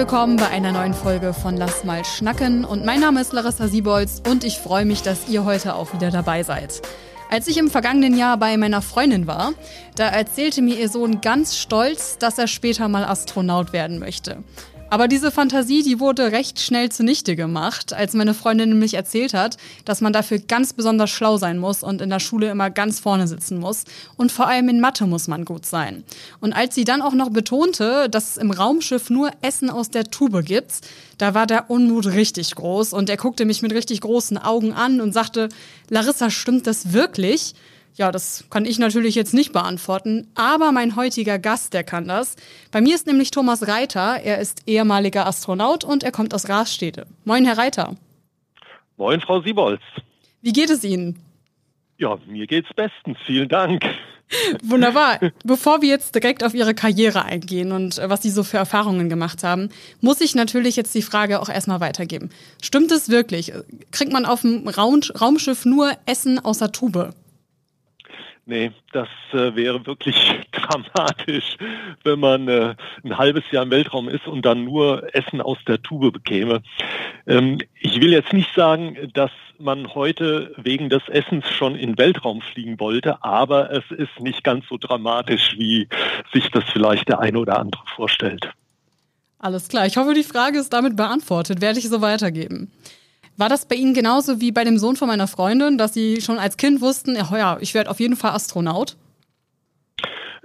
willkommen bei einer neuen Folge von Lass mal schnacken. Und mein Name ist Larissa Siebolz und ich freue mich, dass ihr heute auch wieder dabei seid. Als ich im vergangenen Jahr bei meiner Freundin war, da erzählte mir ihr Sohn ganz stolz, dass er später mal Astronaut werden möchte. Aber diese Fantasie, die wurde recht schnell zunichte gemacht, als meine Freundin nämlich erzählt hat, dass man dafür ganz besonders schlau sein muss und in der Schule immer ganz vorne sitzen muss. Und vor allem in Mathe muss man gut sein. Und als sie dann auch noch betonte, dass es im Raumschiff nur Essen aus der Tube gibt, da war der Unmut richtig groß und er guckte mich mit richtig großen Augen an und sagte, Larissa, stimmt das wirklich? Ja, das kann ich natürlich jetzt nicht beantworten, aber mein heutiger Gast, der kann das. Bei mir ist nämlich Thomas Reiter. Er ist ehemaliger Astronaut und er kommt aus Rastede. Moin, Herr Reiter. Moin, Frau Siebolz. Wie geht es Ihnen? Ja, mir geht's bestens. Vielen Dank. Wunderbar. Bevor wir jetzt direkt auf Ihre Karriere eingehen und äh, was Sie so für Erfahrungen gemacht haben, muss ich natürlich jetzt die Frage auch erstmal weitergeben. Stimmt es wirklich? Kriegt man auf dem Raumschiff nur Essen aus der Tube? Nee, das äh, wäre wirklich dramatisch, wenn man äh, ein halbes Jahr im Weltraum ist und dann nur Essen aus der Tube bekäme. Ähm, ich will jetzt nicht sagen, dass man heute wegen des Essens schon in Weltraum fliegen wollte, aber es ist nicht ganz so dramatisch, wie sich das vielleicht der eine oder andere vorstellt. Alles klar. Ich hoffe, die Frage ist damit beantwortet. Werde ich so weitergeben. War das bei Ihnen genauso wie bei dem Sohn von meiner Freundin, dass Sie schon als Kind wussten, ja, ich werde auf jeden Fall Astronaut?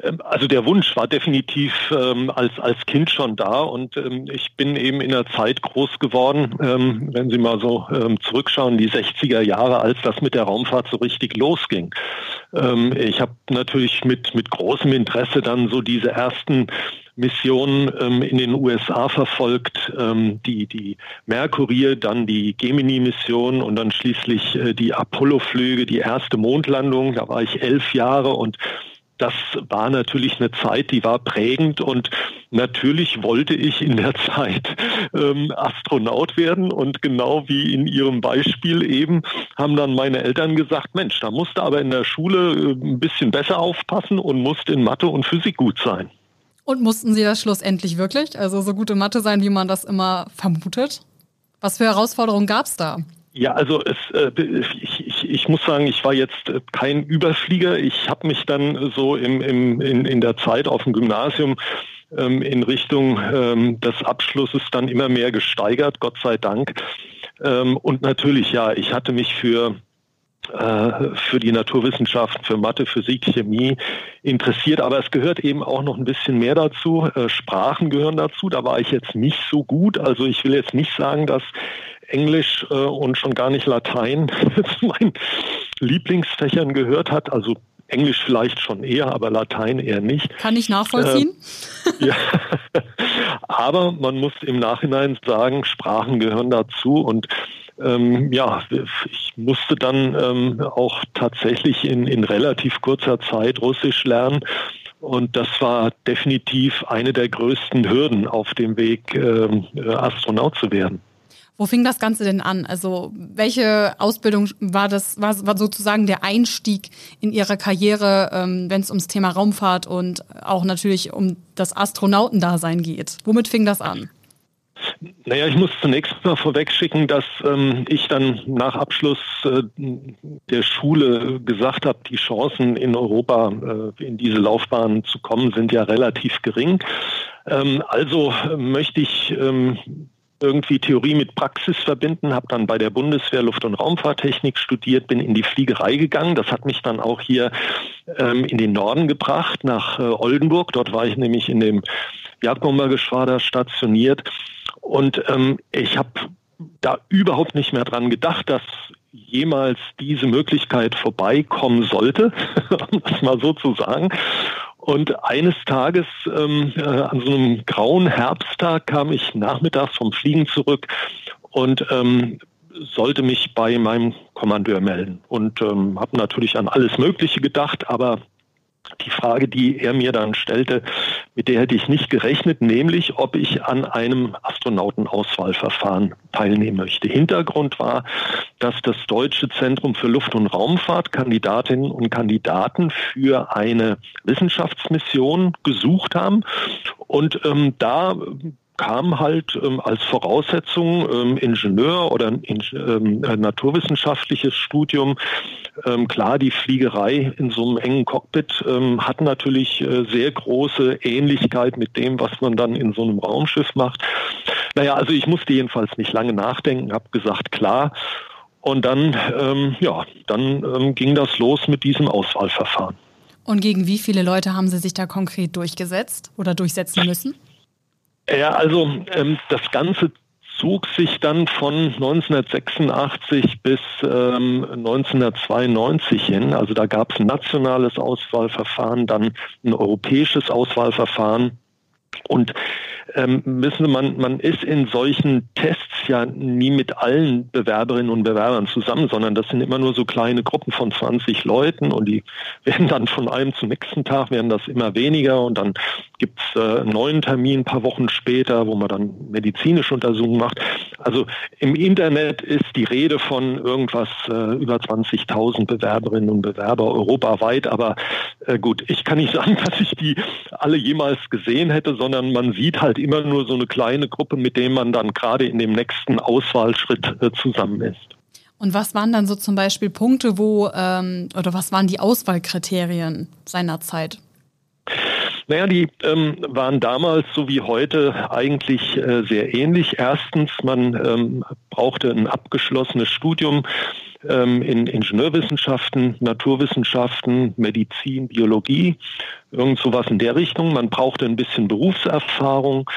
Ähm, also der Wunsch war definitiv ähm, als, als Kind schon da und ähm, ich bin eben in der Zeit groß geworden, ähm, wenn Sie mal so ähm, zurückschauen, die 60er Jahre, als das mit der Raumfahrt so richtig losging. Ähm, ich habe natürlich mit, mit großem Interesse dann so diese ersten Missionen ähm, in den USA verfolgt, ähm, die, die Mercury, dann die Gemini-Mission und dann schließlich äh, die Apollo-Flüge, die erste Mondlandung. Da war ich elf Jahre und das war natürlich eine Zeit, die war prägend und natürlich wollte ich in der Zeit ähm, Astronaut werden und genau wie in Ihrem Beispiel eben haben dann meine Eltern gesagt, Mensch, da musst du aber in der Schule äh, ein bisschen besser aufpassen und musst in Mathe und Physik gut sein. Und mussten Sie das schlussendlich wirklich? Also so gute Mathe sein, wie man das immer vermutet? Was für Herausforderungen gab es da? Ja, also es, äh, ich, ich, ich muss sagen, ich war jetzt äh, kein Überflieger. Ich habe mich dann so im, im, in, in der Zeit auf dem Gymnasium ähm, in Richtung ähm, des Abschlusses dann immer mehr gesteigert, Gott sei Dank. Ähm, und natürlich, ja, ich hatte mich für für die Naturwissenschaften, für Mathe, Physik, Chemie interessiert. Aber es gehört eben auch noch ein bisschen mehr dazu. Äh, Sprachen gehören dazu. Da war ich jetzt nicht so gut. Also ich will jetzt nicht sagen, dass Englisch äh, und schon gar nicht Latein zu meinen Lieblingsfächern gehört hat. Also Englisch vielleicht schon eher, aber Latein eher nicht. Kann ich nachvollziehen? Äh, ja. aber man muss im Nachhinein sagen, Sprachen gehören dazu und ähm, ja, ich musste dann ähm, auch tatsächlich in, in relativ kurzer Zeit Russisch lernen. Und das war definitiv eine der größten Hürden auf dem Weg, ähm, Astronaut zu werden. Wo fing das Ganze denn an? Also welche Ausbildung war das, war, war sozusagen der Einstieg in Ihre Karriere, ähm, wenn es ums Thema Raumfahrt und auch natürlich um das Astronautendasein geht? Womit fing das an? Naja, ich muss zunächst mal vorweg schicken, dass ähm, ich dann nach Abschluss äh, der Schule gesagt habe, die Chancen in Europa äh, in diese Laufbahn zu kommen sind ja relativ gering. Ähm, also äh, möchte ich ähm, irgendwie Theorie mit Praxis verbinden, habe dann bei der Bundeswehr Luft- und Raumfahrttechnik studiert, bin in die Fliegerei gegangen. Das hat mich dann auch hier ähm, in den Norden gebracht, nach äh, Oldenburg. Dort war ich nämlich in dem Jagdbombergeschwader stationiert und ähm, ich habe da überhaupt nicht mehr dran gedacht, dass jemals diese Möglichkeit vorbeikommen sollte, um das mal so zu sagen. Und eines Tages, ähm, äh, an so einem grauen Herbsttag, kam ich nachmittags vom Fliegen zurück und ähm, sollte mich bei meinem Kommandeur melden. Und ähm, habe natürlich an alles Mögliche gedacht, aber die Frage, die er mir dann stellte, mit der hätte ich nicht gerechnet, nämlich ob ich an einem Astronautenauswahlverfahren teilnehmen möchte. Hintergrund war, dass das Deutsche Zentrum für Luft- und Raumfahrt Kandidatinnen und Kandidaten für eine Wissenschaftsmission gesucht haben. Und ähm, da kam halt ähm, als Voraussetzung ähm, Ingenieur oder ähm, naturwissenschaftliches Studium. Ähm, klar, die Fliegerei in so einem engen Cockpit ähm, hat natürlich äh, sehr große Ähnlichkeit mit dem, was man dann in so einem Raumschiff macht. Naja, also ich musste jedenfalls nicht lange nachdenken, habe gesagt, klar. Und dann, ähm, ja, dann ging das los mit diesem Auswahlverfahren. Und gegen wie viele Leute haben Sie sich da konkret durchgesetzt oder durchsetzen müssen? Ja, also ähm, das Ganze zog sich dann von 1986 bis ähm, 1992 hin. Also da gab es ein nationales Auswahlverfahren, dann ein europäisches Auswahlverfahren. Und ähm, wissen man, man ist in solchen Tests ja nie mit allen Bewerberinnen und Bewerbern zusammen, sondern das sind immer nur so kleine Gruppen von 20 Leuten und die werden dann von einem zum nächsten Tag werden das immer weniger und dann gibt es äh, einen neuen Termin ein paar Wochen später, wo man dann medizinische Untersuchungen macht. Also im Internet ist die Rede von irgendwas äh, über 20.000 Bewerberinnen und Bewerber europaweit, aber äh, gut, ich kann nicht sagen, dass ich die alle jemals gesehen hätte, sondern man sieht halt immer nur so eine kleine Gruppe, mit dem man dann gerade in dem nächsten Auswahlschritt äh, zusammen ist. Und was waren dann so zum Beispiel Punkte, wo ähm, oder was waren die Auswahlkriterien seinerzeit? Naja, die ähm, waren damals so wie heute eigentlich äh, sehr ähnlich. Erstens, man ähm, brauchte ein abgeschlossenes Studium ähm, in Ingenieurwissenschaften, Naturwissenschaften, Medizin, Biologie, irgend sowas in der Richtung. Man brauchte ein bisschen Berufserfahrung.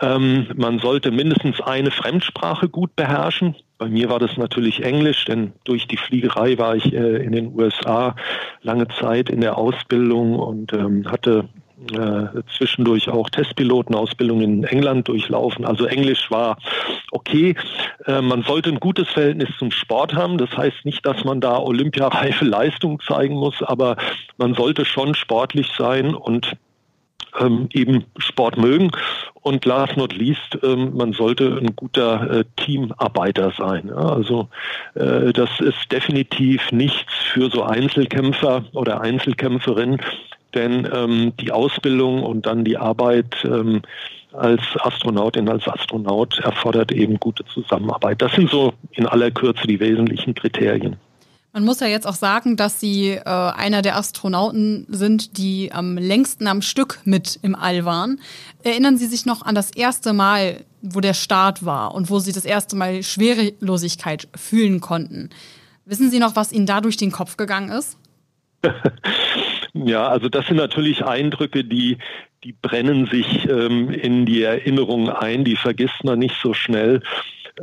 Ähm, man sollte mindestens eine Fremdsprache gut beherrschen. Bei mir war das natürlich Englisch, denn durch die Fliegerei war ich äh, in den USA lange Zeit in der Ausbildung und ähm, hatte äh, zwischendurch auch Testpilotenausbildung in England durchlaufen. Also Englisch war okay. Äh, man sollte ein gutes Verhältnis zum Sport haben. Das heißt nicht, dass man da olympiareife Leistung zeigen muss, aber man sollte schon sportlich sein und ähm, eben Sport mögen. Und last not least, ähm, man sollte ein guter äh, Teamarbeiter sein. Ja? Also äh, das ist definitiv nichts für so Einzelkämpfer oder Einzelkämpferinnen, denn ähm, die Ausbildung und dann die Arbeit ähm, als Astronautin, als Astronaut erfordert eben gute Zusammenarbeit. Das sind so in aller Kürze die wesentlichen Kriterien. Man muss ja jetzt auch sagen, dass Sie äh, einer der Astronauten sind, die am längsten am Stück mit im All waren. Erinnern Sie sich noch an das erste Mal, wo der Start war und wo Sie das erste Mal Schwerelosigkeit fühlen konnten? Wissen Sie noch, was Ihnen da durch den Kopf gegangen ist? Ja, also das sind natürlich Eindrücke, die, die brennen sich ähm, in die Erinnerung ein, die vergisst man nicht so schnell.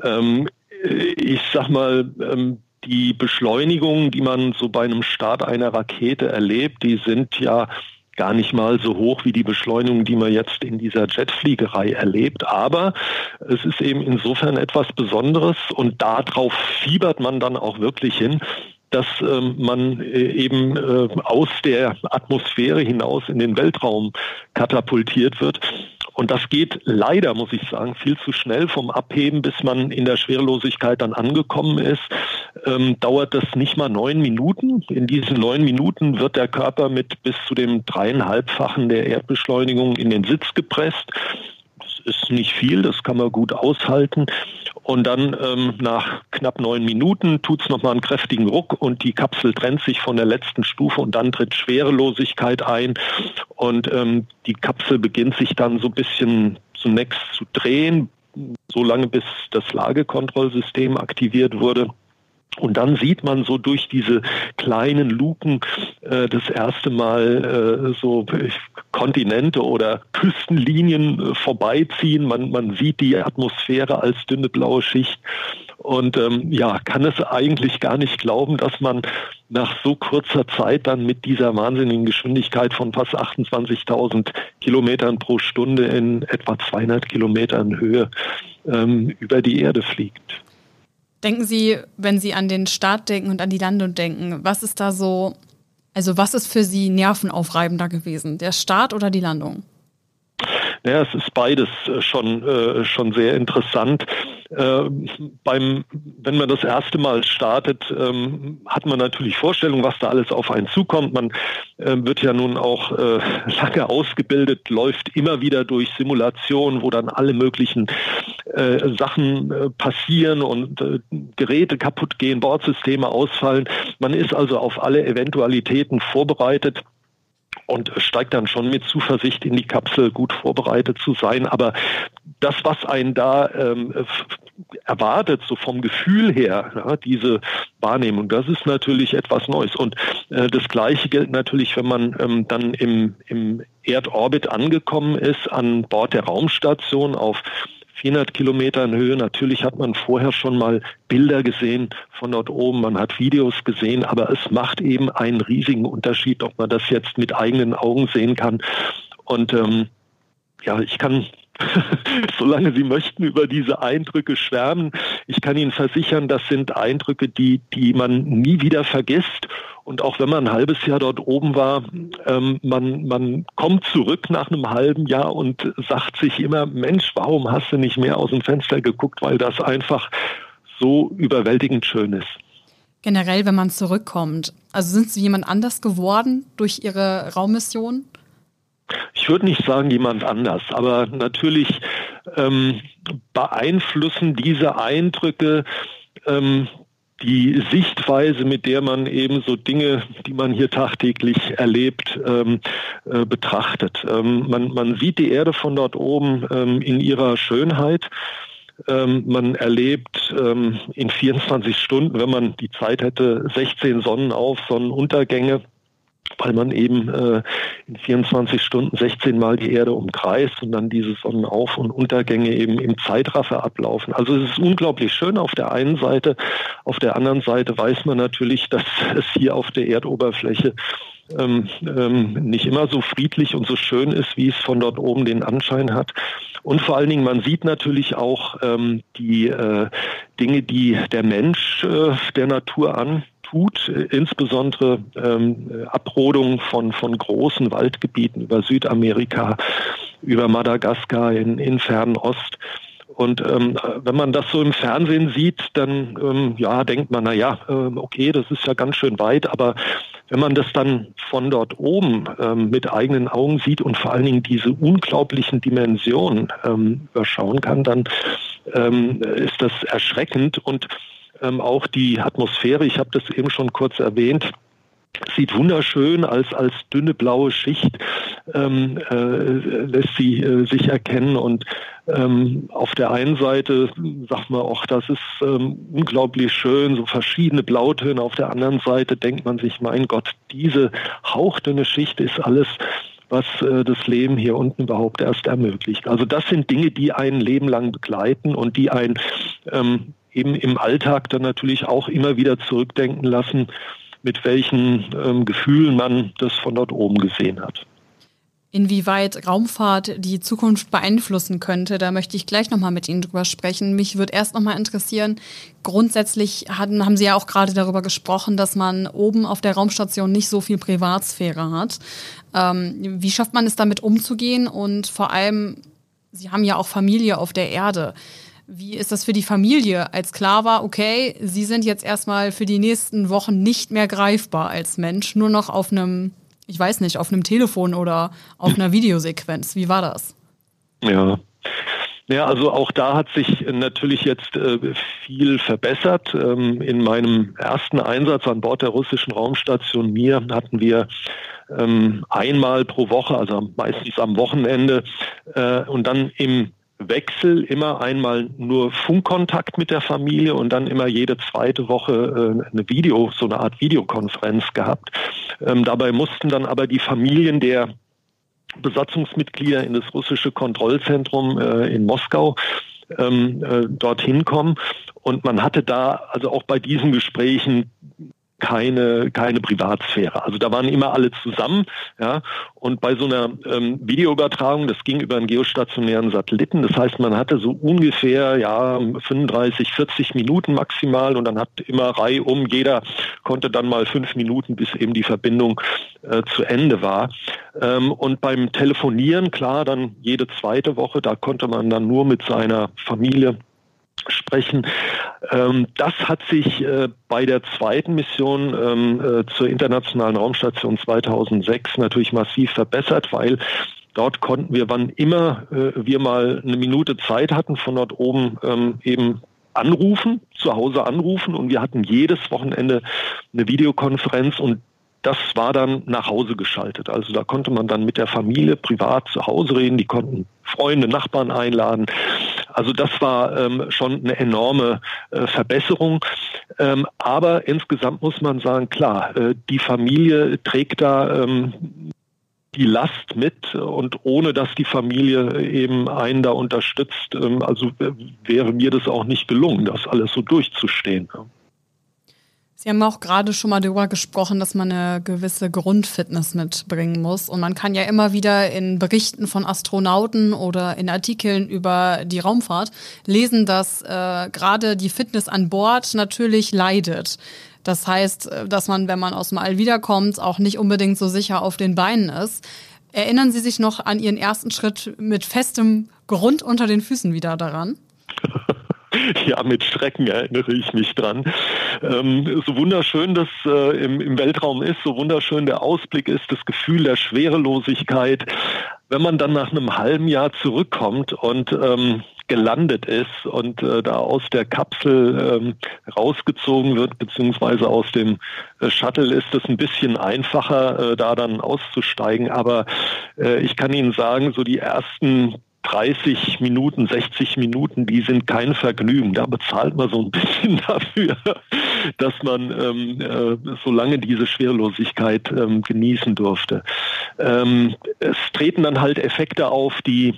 Ähm, ich sag mal, ähm, die Beschleunigungen, die man so bei einem Start einer Rakete erlebt, die sind ja gar nicht mal so hoch wie die Beschleunigung, die man jetzt in dieser Jetfliegerei erlebt. Aber es ist eben insofern etwas Besonderes und darauf fiebert man dann auch wirklich hin, dass ähm, man äh, eben äh, aus der Atmosphäre hinaus in den Weltraum katapultiert wird. Und das geht leider, muss ich sagen, viel zu schnell vom Abheben, bis man in der Schwerelosigkeit dann angekommen ist. Ähm, dauert das nicht mal neun Minuten. In diesen neun Minuten wird der Körper mit bis zu dem dreieinhalbfachen der Erdbeschleunigung in den Sitz gepresst. Ist nicht viel, das kann man gut aushalten. Und dann ähm, nach knapp neun Minuten tut es nochmal einen kräftigen Ruck und die Kapsel trennt sich von der letzten Stufe und dann tritt Schwerelosigkeit ein. Und ähm, die Kapsel beginnt sich dann so ein bisschen zunächst zu drehen, so lange bis das Lagekontrollsystem aktiviert wurde. Und dann sieht man so durch diese kleinen Luken äh, das erste Mal äh, so Kontinente oder Küstenlinien äh, vorbeiziehen. Man, man sieht die Atmosphäre als dünne blaue Schicht und ähm, ja, kann es eigentlich gar nicht glauben, dass man nach so kurzer Zeit dann mit dieser wahnsinnigen Geschwindigkeit von fast 28.000 Kilometern pro Stunde in etwa 200 Kilometern Höhe ähm, über die Erde fliegt. Denken Sie, wenn Sie an den Start denken und an die Landung denken, was ist da so, also was ist für Sie nervenaufreibender gewesen, der Start oder die Landung? Ja, es ist beides äh, schon, äh, schon sehr interessant. Äh, beim, wenn man das erste Mal startet, ähm, hat man natürlich Vorstellungen, was da alles auf einen zukommt. Man äh, wird ja nun auch äh, lange ausgebildet, läuft immer wieder durch Simulationen, wo dann alle möglichen äh, Sachen äh, passieren und Geräte kaputt gehen, Bordsysteme ausfallen. Man ist also auf alle Eventualitäten vorbereitet und steigt dann schon mit Zuversicht in die Kapsel, gut vorbereitet zu sein. Aber das, was einen da ähm, erwartet, so vom Gefühl her, ja, diese Wahrnehmung, das ist natürlich etwas Neues. Und äh, das Gleiche gilt natürlich, wenn man ähm, dann im, im Erdorbit angekommen ist, an Bord der Raumstation auf 400 Kilometer in Höhe. Natürlich hat man vorher schon mal Bilder gesehen von dort oben, man hat Videos gesehen, aber es macht eben einen riesigen Unterschied, ob man das jetzt mit eigenen Augen sehen kann. Und ähm, ja, ich kann solange Sie möchten, über diese Eindrücke schwärmen. Ich kann Ihnen versichern, das sind Eindrücke, die, die man nie wieder vergisst. Und auch wenn man ein halbes Jahr dort oben war, ähm, man, man kommt zurück nach einem halben Jahr und sagt sich immer, Mensch, warum hast du nicht mehr aus dem Fenster geguckt, weil das einfach so überwältigend schön ist. Generell, wenn man zurückkommt, also sind Sie jemand anders geworden durch Ihre Raummission? Ich würde nicht sagen jemand anders, aber natürlich ähm, beeinflussen diese Eindrücke ähm, die Sichtweise, mit der man eben so Dinge, die man hier tagtäglich erlebt, ähm, äh, betrachtet. Ähm, man, man sieht die Erde von dort oben ähm, in ihrer Schönheit. Ähm, man erlebt ähm, in 24 Stunden, wenn man die Zeit hätte, 16 Sonnenauf, Sonnenuntergänge weil man eben äh, in 24 Stunden 16 Mal die Erde umkreist und dann diese Sonnenauf- und Untergänge eben im Zeitraffer ablaufen. Also es ist unglaublich schön auf der einen Seite. Auf der anderen Seite weiß man natürlich, dass es hier auf der Erdoberfläche ähm, ähm, nicht immer so friedlich und so schön ist, wie es von dort oben den Anschein hat. Und vor allen Dingen, man sieht natürlich auch ähm, die äh, Dinge, die der Mensch äh, der Natur an tut, insbesondere ähm, Abrodung von, von großen Waldgebieten über Südamerika, über Madagaskar in, in Fernost. Und ähm, wenn man das so im Fernsehen sieht, dann ähm, ja, denkt man, na ja, äh, okay, das ist ja ganz schön weit, aber wenn man das dann von dort oben ähm, mit eigenen Augen sieht und vor allen Dingen diese unglaublichen Dimensionen ähm, überschauen kann, dann ähm, ist das erschreckend und ähm, auch die Atmosphäre, ich habe das eben schon kurz erwähnt, sieht wunderschön als, als dünne blaue Schicht ähm, äh, lässt sie äh, sich erkennen und ähm, auf der einen Seite sagt man auch, das ist ähm, unglaublich schön, so verschiedene Blautöne. Auf der anderen Seite denkt man sich, mein Gott, diese hauchdünne Schicht ist alles, was äh, das Leben hier unten überhaupt erst ermöglicht. Also das sind Dinge, die ein Leben lang begleiten und die ein ähm, eben im Alltag dann natürlich auch immer wieder zurückdenken lassen, mit welchen ähm, Gefühlen man das von dort oben gesehen hat. Inwieweit Raumfahrt die Zukunft beeinflussen könnte, da möchte ich gleich nochmal mit Ihnen drüber sprechen. Mich würde erst nochmal interessieren, grundsätzlich hatten, haben Sie ja auch gerade darüber gesprochen, dass man oben auf der Raumstation nicht so viel Privatsphäre hat. Ähm, wie schafft man es damit umzugehen? Und vor allem, Sie haben ja auch Familie auf der Erde. Wie ist das für die Familie, als klar war, okay, Sie sind jetzt erstmal für die nächsten Wochen nicht mehr greifbar als Mensch, nur noch auf einem, ich weiß nicht, auf einem Telefon oder auf einer Videosequenz. Wie war das? Ja. Ja, also auch da hat sich natürlich jetzt äh, viel verbessert. Ähm, in meinem ersten Einsatz an Bord der russischen Raumstation Mir hatten wir ähm, einmal pro Woche, also meistens am Wochenende äh, und dann im Wechsel immer einmal nur Funkkontakt mit der Familie und dann immer jede zweite Woche äh, eine Video, so eine Art Videokonferenz gehabt. Ähm, dabei mussten dann aber die Familien der Besatzungsmitglieder in das russische Kontrollzentrum äh, in Moskau ähm, äh, dorthin kommen. Und man hatte da also auch bei diesen Gesprächen keine, keine Privatsphäre. Also da waren immer alle zusammen, ja. Und bei so einer ähm, Videoübertragung, das ging über einen geostationären Satelliten, das heißt, man hatte so ungefähr ja 35, 40 Minuten maximal und dann hat immer Reihe um, jeder konnte dann mal fünf Minuten, bis eben die Verbindung äh, zu Ende war. Ähm, und beim Telefonieren, klar, dann jede zweite Woche, da konnte man dann nur mit seiner Familie sprechen. Ähm, das hat sich äh, bei der zweiten Mission ähm, äh, zur internationalen Raumstation 2006 natürlich massiv verbessert, weil dort konnten wir, wann immer äh, wir mal eine Minute Zeit hatten, von dort oben ähm, eben anrufen, zu Hause anrufen und wir hatten jedes Wochenende eine Videokonferenz und das war dann nach Hause geschaltet. Also da konnte man dann mit der Familie privat zu Hause reden, die konnten Freunde, Nachbarn einladen. Also das war ähm, schon eine enorme äh, Verbesserung. Ähm, aber insgesamt muss man sagen, klar, äh, die Familie trägt da ähm, die Last mit und ohne dass die Familie eben einen da unterstützt, ähm, also äh, wäre mir das auch nicht gelungen, das alles so durchzustehen. Sie haben auch gerade schon mal darüber gesprochen, dass man eine gewisse Grundfitness mitbringen muss. Und man kann ja immer wieder in Berichten von Astronauten oder in Artikeln über die Raumfahrt lesen, dass äh, gerade die Fitness an Bord natürlich leidet. Das heißt, äh, dass man, wenn man aus dem All wiederkommt, auch nicht unbedingt so sicher auf den Beinen ist. Erinnern Sie sich noch an Ihren ersten Schritt mit festem Grund unter den Füßen wieder daran? Ja, mit Schrecken erinnere ich mich dran. Ähm, so wunderschön das äh, im, im, Weltraum ist, so wunderschön der Ausblick ist, das Gefühl der Schwerelosigkeit. Wenn man dann nach einem halben Jahr zurückkommt und ähm, gelandet ist und äh, da aus der Kapsel ähm, rausgezogen wird, beziehungsweise aus dem äh, Shuttle ist es ein bisschen einfacher, äh, da dann auszusteigen. Aber äh, ich kann Ihnen sagen, so die ersten 30 Minuten, 60 Minuten, die sind kein Vergnügen. Da bezahlt man so ein bisschen dafür, dass man ähm, äh, so lange diese Schwerelosigkeit ähm, genießen durfte. Ähm, es treten dann halt Effekte auf, die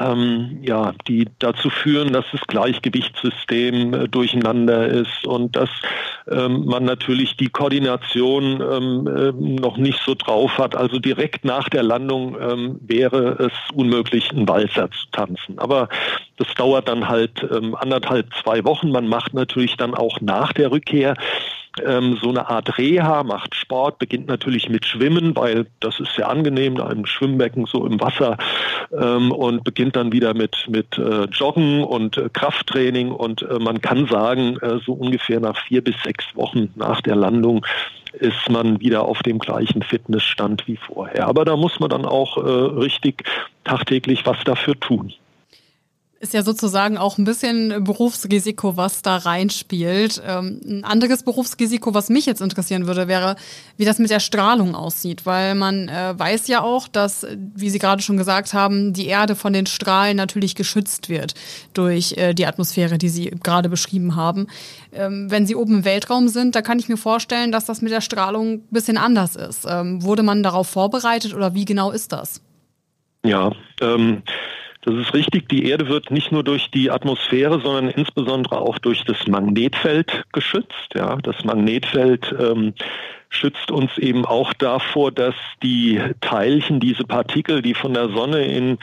ähm, ja, die dazu führen, dass das Gleichgewichtssystem äh, durcheinander ist und dass ähm, man natürlich die Koordination ähm, äh, noch nicht so drauf hat. Also direkt nach der Landung ähm, wäre es unmöglich, einen Walzer zu tanzen. Aber das dauert dann halt ähm, anderthalb, zwei Wochen. Man macht natürlich dann auch nach der Rückkehr ähm, so eine Art Reha, macht Sport, beginnt natürlich mit Schwimmen, weil das ist sehr angenehm, da im Schwimmbecken so im Wasser. Ähm, und beginnt dann wieder mit, mit äh, Joggen und äh, Krafttraining. Und äh, man kann sagen, äh, so ungefähr nach vier bis sechs Wochen nach der Landung ist man wieder auf dem gleichen Fitnessstand wie vorher. Aber da muss man dann auch äh, richtig tagtäglich was dafür tun ist ja sozusagen auch ein bisschen Berufsrisiko, was da reinspielt. Ähm, ein anderes Berufsrisiko, was mich jetzt interessieren würde, wäre, wie das mit der Strahlung aussieht, weil man äh, weiß ja auch, dass, wie Sie gerade schon gesagt haben, die Erde von den Strahlen natürlich geschützt wird durch äh, die Atmosphäre, die Sie gerade beschrieben haben. Ähm, wenn Sie oben im Weltraum sind, da kann ich mir vorstellen, dass das mit der Strahlung ein bisschen anders ist. Ähm, wurde man darauf vorbereitet oder wie genau ist das? Ja, ähm das ist richtig. Die Erde wird nicht nur durch die Atmosphäre, sondern insbesondere auch durch das Magnetfeld geschützt. Ja, das Magnetfeld ähm, schützt uns eben auch davor, dass die Teilchen, diese Partikel, die von der Sonne in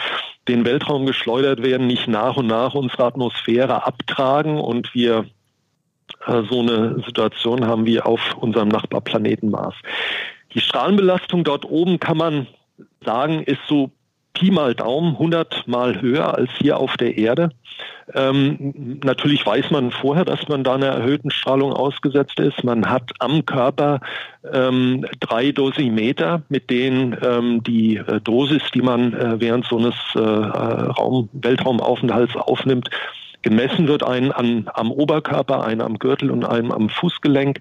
den Weltraum geschleudert werden, nicht nach und nach unsere Atmosphäre abtragen und wir äh, so eine Situation haben wie auf unserem Nachbarplaneten Mars. Die Strahlenbelastung dort oben kann man sagen, ist so Pi mal Daumen 100 mal höher als hier auf der Erde. Ähm, natürlich weiß man vorher, dass man da einer erhöhten Strahlung ausgesetzt ist. Man hat am Körper ähm, drei Dosimeter, mit denen ähm, die äh, Dosis, die man äh, während so eines äh, Raum, Weltraumaufenthalts aufnimmt, gemessen wird, einen an, am Oberkörper, einen am Gürtel und einen am Fußgelenk.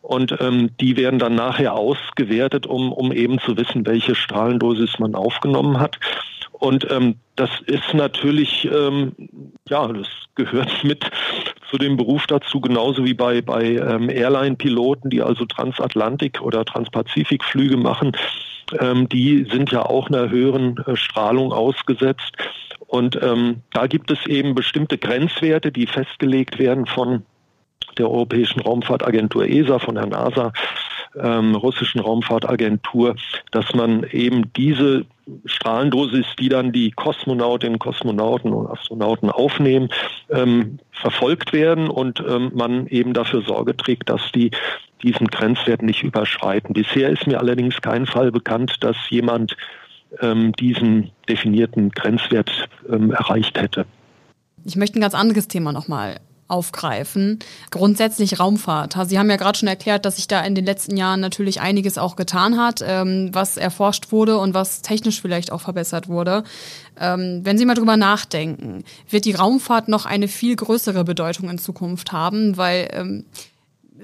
Und ähm, die werden dann nachher ausgewertet, um, um eben zu wissen, welche Strahlendosis man aufgenommen hat. Und ähm, das ist natürlich, ähm, ja, das gehört mit zu dem Beruf dazu, genauso wie bei, bei ähm, Airline-Piloten, die also Transatlantik- oder Transpazifik-Flüge machen. Ähm, die sind ja auch einer höheren äh, Strahlung ausgesetzt. Und ähm, da gibt es eben bestimmte Grenzwerte, die festgelegt werden von der Europäischen Raumfahrtagentur ESA, von der NASA, ähm, russischen Raumfahrtagentur, dass man eben diese Strahlendosis, die dann die Kosmonautinnen, Kosmonauten und Astronauten aufnehmen, ähm, verfolgt werden und ähm, man eben dafür Sorge trägt, dass die diesen Grenzwert nicht überschreiten. Bisher ist mir allerdings kein Fall bekannt, dass jemand diesen definierten Grenzwert ähm, erreicht hätte. Ich möchte ein ganz anderes Thema nochmal aufgreifen. Grundsätzlich Raumfahrt. Sie haben ja gerade schon erklärt, dass sich da in den letzten Jahren natürlich einiges auch getan hat, ähm, was erforscht wurde und was technisch vielleicht auch verbessert wurde. Ähm, wenn Sie mal drüber nachdenken, wird die Raumfahrt noch eine viel größere Bedeutung in Zukunft haben, weil ähm,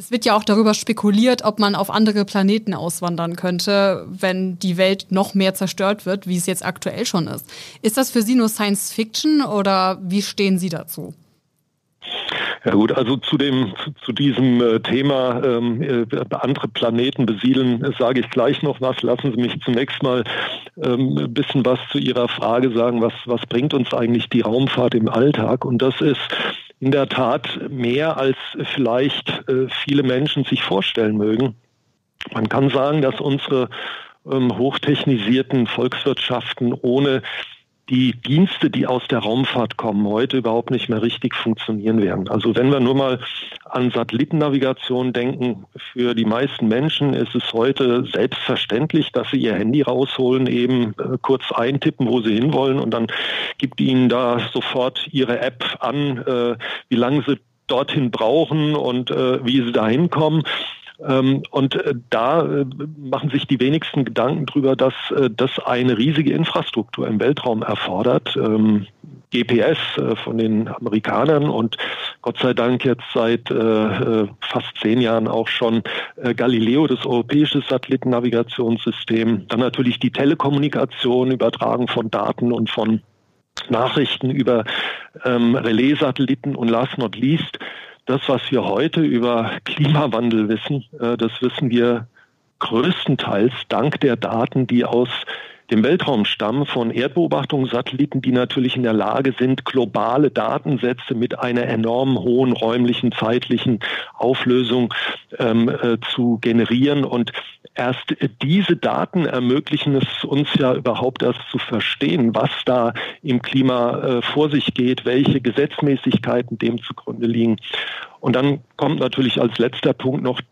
es wird ja auch darüber spekuliert, ob man auf andere Planeten auswandern könnte, wenn die Welt noch mehr zerstört wird, wie es jetzt aktuell schon ist. Ist das für Sie nur Science Fiction oder wie stehen Sie dazu? Ja gut, also zu dem zu, diesem äh, Thema ähm, äh, andere Planeten besiedeln äh, sage ich gleich noch was. Lassen Sie mich zunächst mal ähm, ein bisschen was zu Ihrer Frage sagen, was was bringt uns eigentlich die Raumfahrt im Alltag? Und das ist in der Tat mehr als vielleicht äh, viele Menschen sich vorstellen mögen. Man kann sagen, dass unsere ähm, hochtechnisierten Volkswirtschaften ohne die Dienste, die aus der Raumfahrt kommen, heute überhaupt nicht mehr richtig funktionieren werden. Also wenn wir nur mal an Satellitennavigation denken, für die meisten Menschen ist es heute selbstverständlich, dass sie ihr Handy rausholen, eben äh, kurz eintippen, wo sie hinwollen und dann gibt ihnen da sofort ihre App an, äh, wie lange sie dorthin brauchen und äh, wie sie da hinkommen. Ähm, und äh, da äh, machen sich die wenigsten Gedanken darüber, dass äh, das eine riesige Infrastruktur im Weltraum erfordert. Ähm, GPS von den Amerikanern und Gott sei Dank jetzt seit fast zehn Jahren auch schon Galileo, das europäische Satellitennavigationssystem. Dann natürlich die Telekommunikation, Übertragen von Daten und von Nachrichten über ähm, Relais-Satelliten und last not least das, was wir heute über Klimawandel wissen, äh, das wissen wir größtenteils dank der Daten, die aus dem Weltraum stammen von Erdbeobachtungssatelliten, die natürlich in der Lage sind, globale Datensätze mit einer enorm hohen räumlichen, zeitlichen Auflösung ähm, äh, zu generieren. Und erst diese Daten ermöglichen es uns ja überhaupt erst zu verstehen, was da im Klima äh, vor sich geht, welche Gesetzmäßigkeiten dem zugrunde liegen. Und dann kommt natürlich als letzter Punkt noch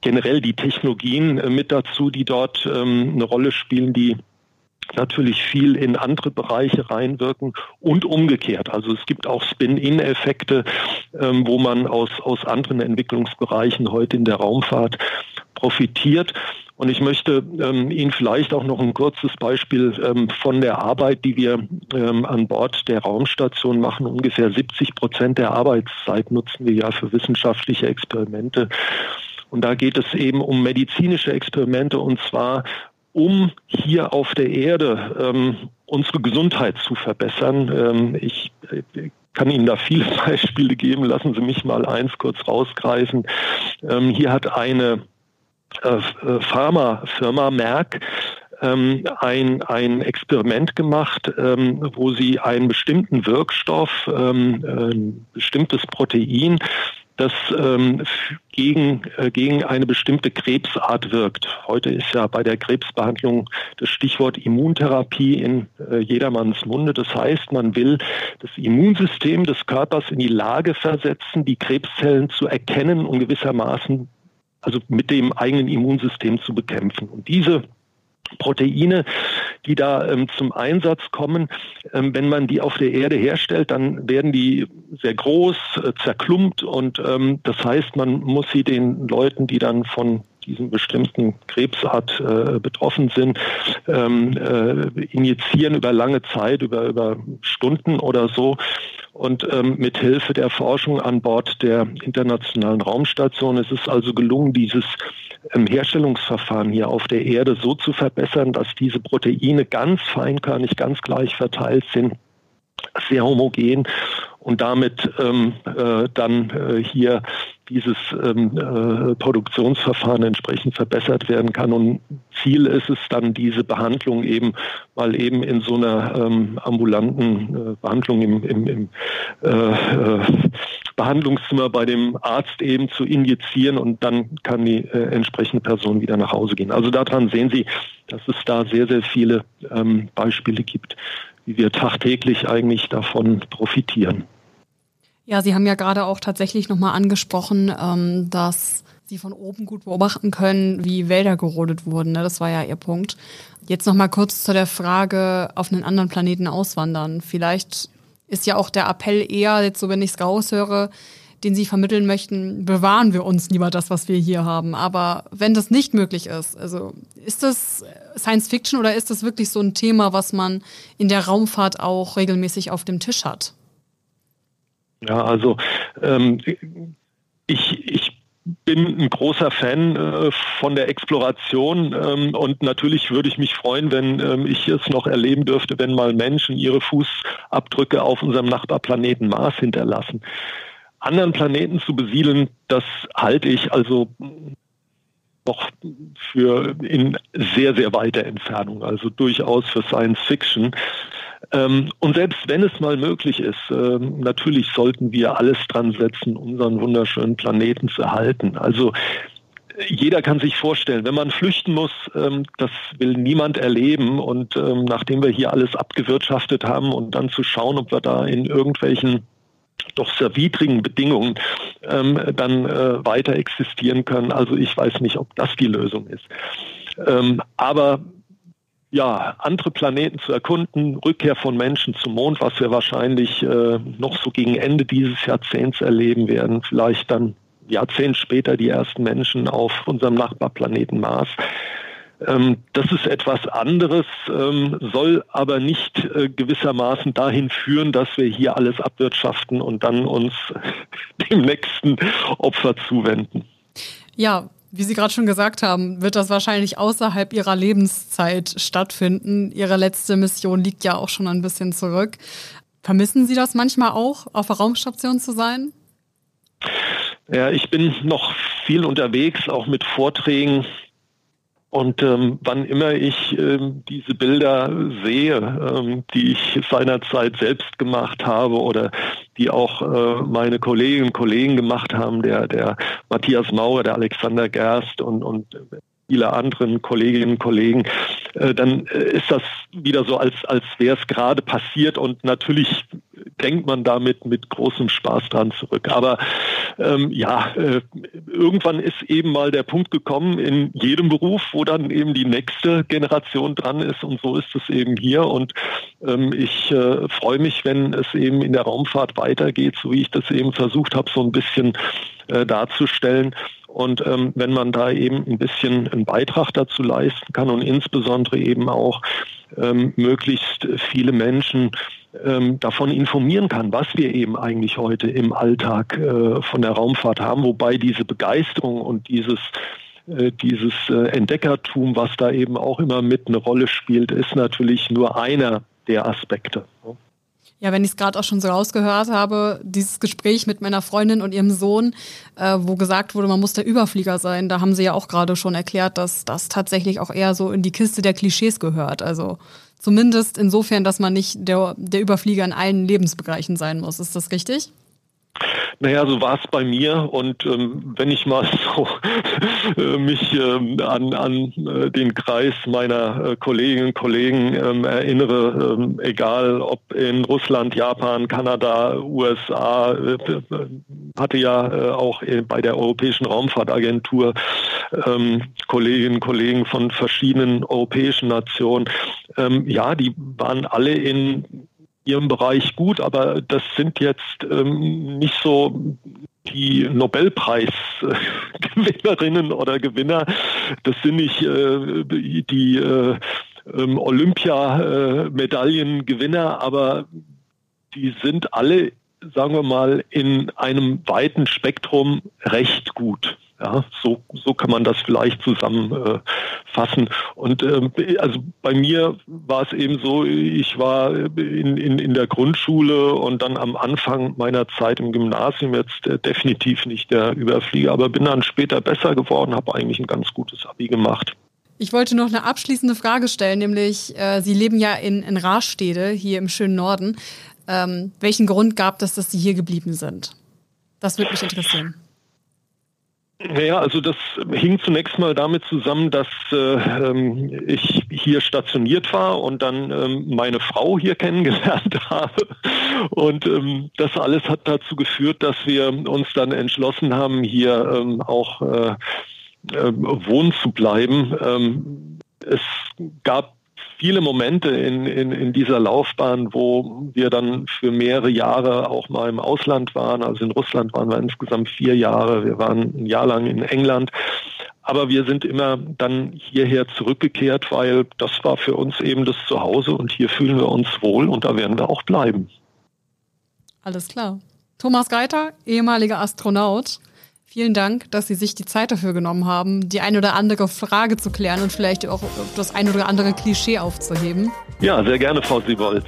generell die Technologien äh, mit dazu, die dort ähm, eine Rolle spielen, die natürlich viel in andere Bereiche reinwirken und umgekehrt. Also es gibt auch Spin-in-Effekte, ähm, wo man aus, aus anderen Entwicklungsbereichen heute in der Raumfahrt profitiert. Und ich möchte ähm, Ihnen vielleicht auch noch ein kurzes Beispiel ähm, von der Arbeit, die wir ähm, an Bord der Raumstation machen. Ungefähr 70 Prozent der Arbeitszeit nutzen wir ja für wissenschaftliche Experimente. Und da geht es eben um medizinische Experimente und zwar um hier auf der Erde ähm, unsere Gesundheit zu verbessern. Ähm, ich, ich kann Ihnen da viele Beispiele geben. Lassen Sie mich mal eins kurz rausgreifen. Ähm, hier hat eine äh, äh Pharmafirma Merck ähm, ein, ein Experiment gemacht, ähm, wo sie einen bestimmten Wirkstoff, ähm, ein bestimmtes Protein das ähm, gegen, äh, gegen eine bestimmte Krebsart wirkt. Heute ist ja bei der Krebsbehandlung das Stichwort Immuntherapie in äh, jedermanns Munde. Das heißt, man will das Immunsystem des Körpers in die Lage versetzen, die Krebszellen zu erkennen und gewissermaßen also mit dem eigenen Immunsystem zu bekämpfen. Und diese Proteine, die da ähm, zum Einsatz kommen. Ähm, wenn man die auf der Erde herstellt, dann werden die sehr groß, äh, zerklumpt und ähm, das heißt, man muss sie den Leuten, die dann von diesem bestimmten Krebsart äh, betroffen sind, ähm, äh, injizieren über lange Zeit, über, über Stunden oder so. Und ähm, mit Hilfe der Forschung an Bord der Internationalen Raumstation ist es also gelungen, dieses ähm, Herstellungsverfahren hier auf der Erde so zu verbessern, dass diese Proteine ganz feinkörnig, ganz gleich verteilt sind, sehr homogen und damit ähm, äh, dann äh, hier dieses ähm, äh, Produktionsverfahren entsprechend verbessert werden kann. Und Ziel ist es dann, diese Behandlung eben mal eben in so einer ähm, ambulanten äh, Behandlung im, im, im äh, äh Behandlungszimmer bei dem Arzt eben zu injizieren und dann kann die äh, entsprechende Person wieder nach Hause gehen. Also daran sehen Sie, dass es da sehr, sehr viele ähm, Beispiele gibt, wie wir tagtäglich eigentlich davon profitieren. Ja, Sie haben ja gerade auch tatsächlich nochmal angesprochen, ähm, dass Sie von oben gut beobachten können, wie Wälder gerodet wurden. Ne? Das war ja Ihr Punkt. Jetzt nochmal kurz zu der Frage, auf einen anderen Planeten auswandern. Vielleicht ist ja auch der Appell eher, jetzt so wenn ich es raushöre, den Sie vermitteln möchten, bewahren wir uns lieber das, was wir hier haben. Aber wenn das nicht möglich ist, also ist das Science Fiction oder ist das wirklich so ein Thema, was man in der Raumfahrt auch regelmäßig auf dem Tisch hat? Ja, also ähm, ich, ich bin ein großer Fan äh, von der Exploration ähm, und natürlich würde ich mich freuen, wenn ähm, ich es noch erleben dürfte, wenn mal Menschen ihre Fußabdrücke auf unserem Nachbarplaneten Mars hinterlassen. Anderen Planeten zu besiedeln, das halte ich also noch für in sehr, sehr weiter Entfernung, also durchaus für Science Fiction. Ähm, und selbst wenn es mal möglich ist, ähm, natürlich sollten wir alles dran setzen, unseren wunderschönen Planeten zu erhalten. Also jeder kann sich vorstellen, wenn man flüchten muss, ähm, das will niemand erleben. Und nachdem wir hier alles abgewirtschaftet haben und dann zu schauen, ob wir da in irgendwelchen doch sehr widrigen Bedingungen dann äh, weiter existieren können. Also ich weiß nicht, ob das die Lösung ist. Ähm, aber ja, andere Planeten zu erkunden, Rückkehr von Menschen zum Mond, was wir wahrscheinlich äh, noch so gegen Ende dieses Jahrzehnts erleben werden, vielleicht dann Jahrzehnt später die ersten Menschen auf unserem Nachbarplaneten Mars. Ähm, das ist etwas anderes, ähm, soll aber nicht äh, gewissermaßen dahin führen, dass wir hier alles abwirtschaften und dann uns dem nächsten Opfer zuwenden. Ja, wie Sie gerade schon gesagt haben, wird das wahrscheinlich außerhalb Ihrer Lebenszeit stattfinden. Ihre letzte Mission liegt ja auch schon ein bisschen zurück. Vermissen Sie das manchmal auch, auf der Raumstation zu sein? Ja, ich bin noch viel unterwegs, auch mit Vorträgen und ähm, wann immer ich ähm, diese Bilder sehe, ähm, die ich seinerzeit selbst gemacht habe oder die auch äh, meine Kolleginnen und Kollegen gemacht haben, der, der Matthias Maurer, der Alexander Gerst und, und viele anderen Kolleginnen und Kollegen, äh, dann äh, ist das wieder so, als, als wäre es gerade passiert und natürlich denkt man damit mit großem Spaß dran zurück. Aber ähm, ja, äh, irgendwann ist eben mal der Punkt gekommen in jedem Beruf, wo dann eben die nächste Generation dran ist und so ist es eben hier und ähm, ich äh, freue mich, wenn es eben in der Raumfahrt weitergeht, so wie ich das eben versucht habe, so ein bisschen äh, darzustellen. Und ähm, wenn man da eben ein bisschen einen Beitrag dazu leisten kann und insbesondere eben auch ähm, möglichst viele Menschen ähm, davon informieren kann, was wir eben eigentlich heute im Alltag äh, von der Raumfahrt haben, wobei diese Begeisterung und dieses äh, dieses äh, Entdeckertum, was da eben auch immer mit eine Rolle spielt, ist natürlich nur einer der Aspekte. Ja, wenn ich es gerade auch schon so rausgehört habe, dieses Gespräch mit meiner Freundin und ihrem Sohn, äh, wo gesagt wurde, man muss der Überflieger sein, da haben sie ja auch gerade schon erklärt, dass das tatsächlich auch eher so in die Kiste der Klischees gehört. Also zumindest insofern, dass man nicht der, der Überflieger in allen Lebensbereichen sein muss. Ist das richtig? Naja, so war es bei mir und ähm, wenn ich mal so äh, mich ähm, an, an äh, den Kreis meiner äh, Kolleginnen und Kollegen ähm, erinnere, ähm, egal ob in Russland, Japan, Kanada, USA, äh, hatte ja äh, auch bei der Europäischen Raumfahrtagentur ähm, Kolleginnen und Kollegen von verschiedenen europäischen Nationen. Ähm, ja, die waren alle in ihrem Bereich gut, aber das sind jetzt ähm, nicht so die Nobelpreisgewinnerinnen oder Gewinner. Das sind nicht äh, die äh, ähm, Olympiamedaillengewinner, aber die sind alle, sagen wir mal, in einem weiten Spektrum recht gut. Ja, so, so kann man das vielleicht zusammenfassen. Und ähm, also bei mir war es eben so, ich war in, in, in der Grundschule und dann am Anfang meiner Zeit im Gymnasium jetzt äh, definitiv nicht der Überflieger, aber bin dann später besser geworden, habe eigentlich ein ganz gutes Abi gemacht. Ich wollte noch eine abschließende Frage stellen, nämlich äh, Sie leben ja in, in Rastede, hier im schönen Norden. Ähm, welchen Grund gab es, dass Sie hier geblieben sind? Das würde mich interessieren. Naja, also das hing zunächst mal damit zusammen, dass äh, ähm, ich hier stationiert war und dann ähm, meine Frau hier kennengelernt habe. Und ähm, das alles hat dazu geführt, dass wir uns dann entschlossen haben, hier ähm, auch äh, äh, wohnen zu bleiben. Ähm, es gab viele Momente in, in, in dieser Laufbahn, wo wir dann für mehrere Jahre auch mal im Ausland waren. Also in Russland waren wir insgesamt vier Jahre. Wir waren ein Jahr lang in England. Aber wir sind immer dann hierher zurückgekehrt, weil das war für uns eben das Zuhause und hier fühlen wir uns wohl und da werden wir auch bleiben. Alles klar. Thomas Geiter, ehemaliger Astronaut. Vielen Dank, dass Sie sich die Zeit dafür genommen haben, die ein oder andere Frage zu klären und vielleicht auch das ein oder andere Klischee aufzuheben. Ja, sehr gerne, Frau Siebolz.